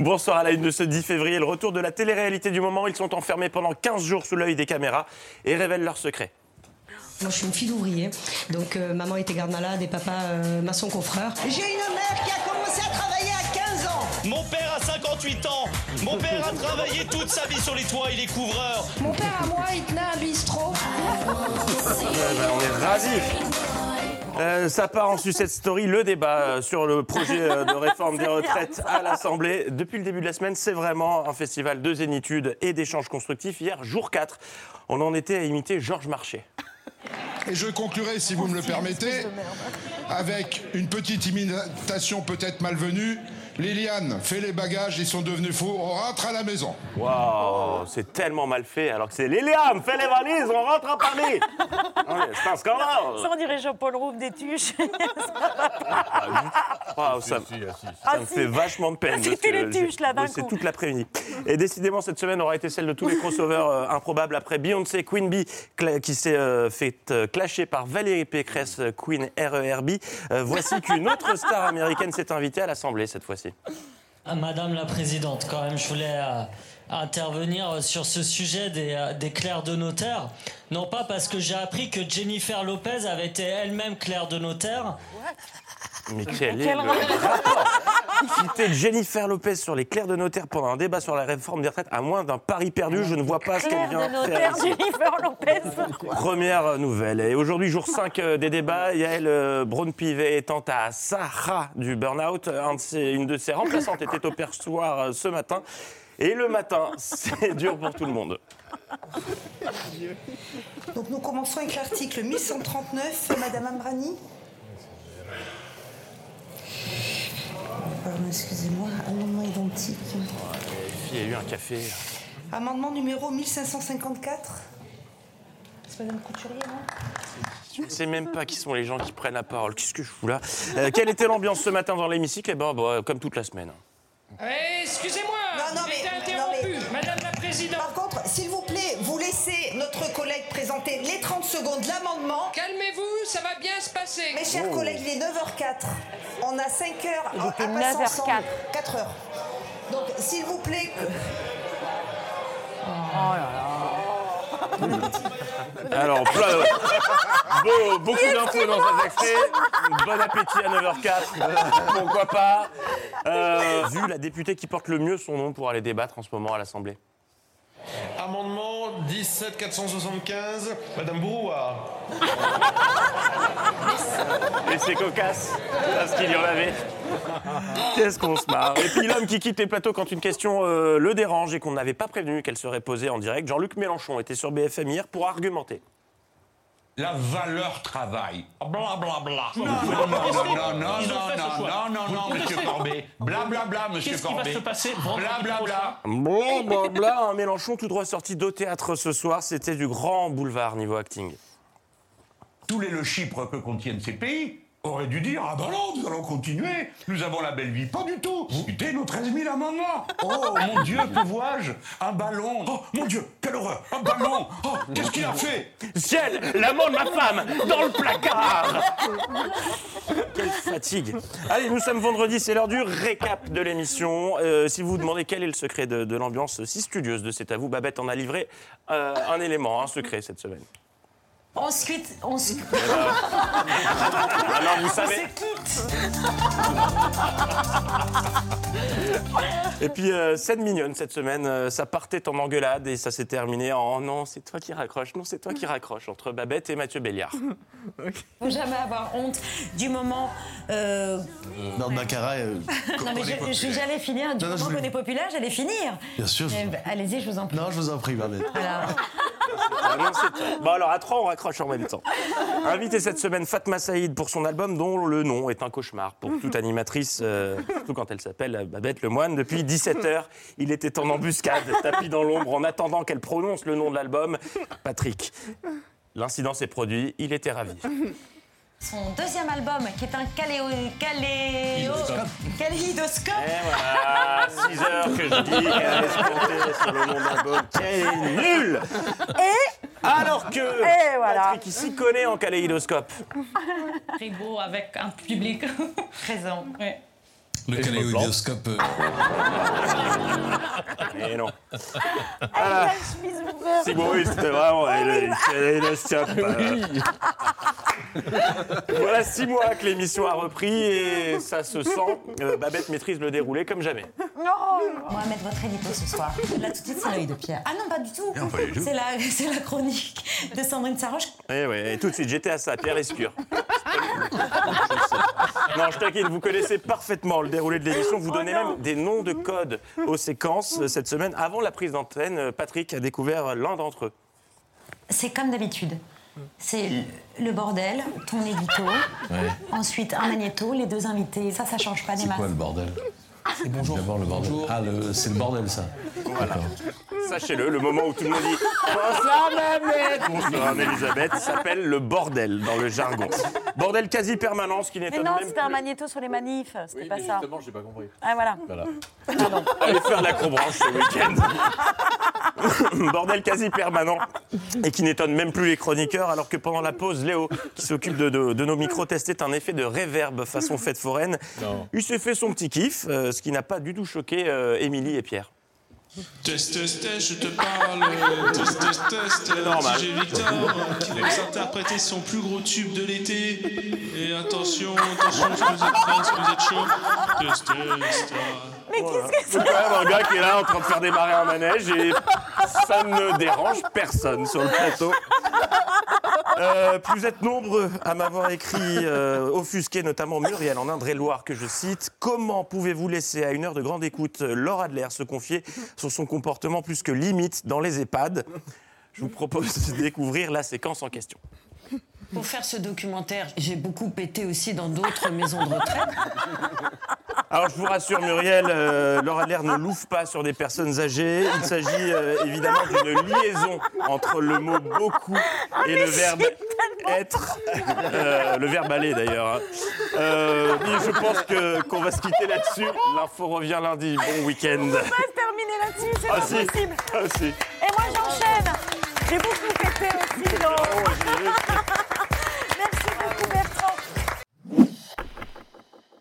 Bonsoir à la une de ce 10 février, le retour de la télé-réalité du moment. Ils sont enfermés pendant 15 jours sous l'œil des caméras et révèlent leurs secrets. Moi, je suis une fille d'ouvrier. Donc, euh, maman était garde-malade et papa euh, maçon confrère. J'ai une mère qui a commencé à travailler à 15 ans. Mon père a 58 ans. Mon père a travaillé toute sa vie sur les toits, il est couvreur. Mon père à moi, il tenait un bistrot. Ben, on est ravis. Euh, ça part en success story, le débat euh, sur le projet euh, de réforme des retraites à l'Assemblée. Depuis le début de la semaine, c'est vraiment un festival de zénitude et d'échanges constructifs. Hier, jour 4, on en était à imiter Georges Marchais. Et je conclurai, si vous me le permettez, avec une petite imitation peut-être malvenue. Liliane, fais les bagages, ils sont devenus fous, on rentre à la maison. Waouh, c'est tellement mal fait, alors que c'est Liliane, fais les valises, on rentre à Paris. C'est un scandale. Ça, on dirait Jean-Paul Rouve des tuches. Waouh, ça, ça Ah, me si. fait vachement de peine. C'était parce que les tuches, là, C'est toute l'après-midi. Et décidément, cette semaine aura été celle de tous les crossovers euh, improbables après Beyoncé, Queen Bee, qui s'est euh, fait euh, clasher par Valérie Pécresse, Queen RERB. Euh, voici qu'une autre star américaine s'est invitée à l'Assemblée cette fois-ci. Ah, Madame la Présidente, quand même, je voulais euh, intervenir sur ce sujet des, euh, des clercs de notaire. Non pas parce que j'ai appris que Jennifer Lopez avait été elle-même clerc de notaire, Mais quel est le rapport Citer Jennifer Lopez sur les clercs de notaire pendant un débat sur la réforme des retraites, à moins d'un pari perdu, je ne vois pas ce qu'elle vient de faire. Jennifer Lopez. Première nouvelle. Et aujourd'hui, jour 5 euh, des débats, Yael euh, Braun-Pivet étant à Sahara du burn-out. Un une de ses remplaçantes était au perchoir euh, ce matin. Et le matin, c'est dur pour tout le monde. Donc nous commençons avec l'article 1139, Madame Ambrani. Excusez-moi, amendement identique. Il y a eu un café. Amendement numéro 1554. C'est Madame Couturier, non? Je ne sais même pas qui sont les gens qui prennent la parole. Qu'est-ce que je fous là? Euh, Quelle était l'ambiance ce matin dans l'hémicycle? Eh ben, bah, comme toute la semaine. Eh, Excusez-moi, Non, non, j'ai été interrompu. non, mais- Madame la Présidente, les 30 secondes de l'amendement. calmez-vous, ça va bien se passer. Mes chers collègues, il est 9h04. On a 5 heures Il à, était à passer 9h04. ensemble. 4 heures. Donc, s'il vous plaît, Alors, plein, beau- beaucoup d'infos dans cet extrait. Bon appétit à 9h04. Pourquoi pas Euh, Vu la députée qui porte le mieux son nom pour aller débattre en ce moment à l'Assemblée. Amendement 17 475, Madame Brouard. Et c'est cocasse, parce qu'il y en avait. Qu'est-ce qu'on se marre. Et puis l'homme qui quitte les plateaux quand une question euh, le dérange et qu'on n'avait pas prévenu qu'elle serait posée en direct, Jean-Luc Mélenchon était sur BFM hier pour argumenter. La valeur travail. Bla bla bla. Non, non, non, non, non, non, non, non, non, non, monsieur Corbet. Bla bla bla, monsieur Qu'est-ce qui va Corbet. se passer vendredi Bla bla bla. Blablabla, un Mélenchon tout droit sorti d'au théâtre ce soir, c'était du grand boulevard niveau acting. Tous les le chypre que contiennent ces pays auraient dû dire Ah ben non, nous allons continuer. Nous avons la belle vie. Pas du tout. Écoutez nos 13 000 amendements. Oh mon Dieu, que vois-je? Un ballon. Oh mon Dieu, quelle horreur. Un ballon. Oh, qu'est-ce qu'il a fait? Ciel, l'amant de ma femme, dans le placard Quelle fatigue Allez, nous sommes vendredi, c'est l'heure du récap de l'émission. Euh, si vous vous demandez quel est le secret de, l'ambiance si studieuse de C'est à Babette en a livré euh, un élément, un secret cette semaine. Ensuite, on se Ah non, vous savez. Et puis, euh, scène mignonne cette semaine. euh, ça partait en engueulade et ça s'est terminé en oh non, c'est toi qui raccroche, non, c'est toi qui raccroche entre Babette et Mathieu Béliard. faut jamais avoir honte du moment. euh, Non, Baccarat, euh, Non, mais j'allais finir. Du Non, moment qu'on est populaire, j'allais finir. bien sûr. Eh ben, Allez-y, je vous en prie. Non, je vous en prie, Babette. Voilà. Bon alors à trois, on raccroche en même temps. Invité cette semaine Fatma Saïd pour son album dont le nom est un cauchemar pour toute animatrice, euh, surtout quand elle s'appelle Babette Lemoine. Depuis 17h, il était en embuscade, tapis dans l'ombre, en attendant qu'elle prononce le nom de l'album, Patrick. L'incident s'est produit, il était ravi. Son deuxième album, qui est un caléo... caléo... kaléidoscope. Et voilà, 6 heures que je dis qu'elle allait se planter sur le nom de l'album. Quel nul Et Alors que Et voilà. Patrick, il s'y connaît en kaléidoscope. Très beau avec un public présent. Ouais. Le kaléidoscope. euh, Et non. Avec Ah. la chemise ouverte. Si bon, oui, c'était vraiment. elle est- elle est- stop. Voilà six mois que l'émission a repris et ça se sent. Euh, Babette maîtrise le déroulé comme jamais. Mohamed, votre édito ce soir. Là, tout de suite, c'est l'œil de Pierre. Ah non, pas du tout. Non, pas du tout. C'est la, c'est la chronique de Sandrine Saroche. Eh ouais, et tout de suite, j'étais à ça, Pierre Escure. Non, je taquine, vous connaissez parfaitement le déroulé de l'émission. Vous donnez même des noms de codes aux séquences cette semaine. Avant la prise d'antenne, Patrick a découvert l'un d'entre eux. C'est comme d'habitude. C'est le- bordel, ton édito, ensuite un magnéto, les deux invités. Ça, ça change pas des C'est quoi masses. le bordel? C'est bonjour. D'abord le bordel. Ah, le- c'est le bordel, ça. Voilà. Sachez-le, le moment où tout le monde dit Bonsoir Babette Bonsoir Anne-Elisabeth s'appelle le bordel dans le jargon. Bordel quasi permanent, ce qui Mais n'étonne non, même c'était un magnéto sur les manifs. C'était pas ça. j'ai pas compris. Ah, voilà. Allez faire de l'acrobranche ce week-end. Bordel quasi permanent et qui n'étonne même plus les chroniqueurs alors que pendant la pause, Léo, qui s'occupe de, de- de nos micros, testait un effet de réverb façon fête foraine. Il s'est fait son petit kiff, euh, ce qui n'a pas du tout choqué euh, Émilie et Pierre. Test, test, test, je te parle. Test, test, test. normal. DJ Victor qui va interpréter son plus gros tube de l'été. Et attention, attention, que vous êtes prêts, vous êtes chaud Test, test. Mais qu'est-ce que C'est quand même un gars qui est là en train de faire démarrer un manège et ça ne dérange personne sur le plateau. Euh, plus vous êtes nombreux à m'avoir écrit euh, offusqué, notamment Muriel en Indre-et-Loire, que je cite. Comment pouvez-vous laisser à une heure de grande écoute euh, Laura Adler se confier sur son comportement plus que limite dans les EHPAD? Je vous propose de découvrir la séquence en question. Pour faire ce documentaire, j'ai beaucoup pété aussi dans d'autres maisons de retraite. Alors je vous rassure Muriel, euh, Laura Adler ne louffe pas sur des personnes âgées. Il s'agit euh, évidemment d'une liaison entre le mot beaucoup et le verbe être. Euh, le verbe aller d'ailleurs. hein. Euh, je pense que qu'on va se quitter là-dessus. L'info revient lundi. Bon week-end. On va se terminer là-dessus, c'est Ah pas si, possible. ah si. Et moi, j'enchaîne. J'ai beaucoup pété aussi. donc. Merci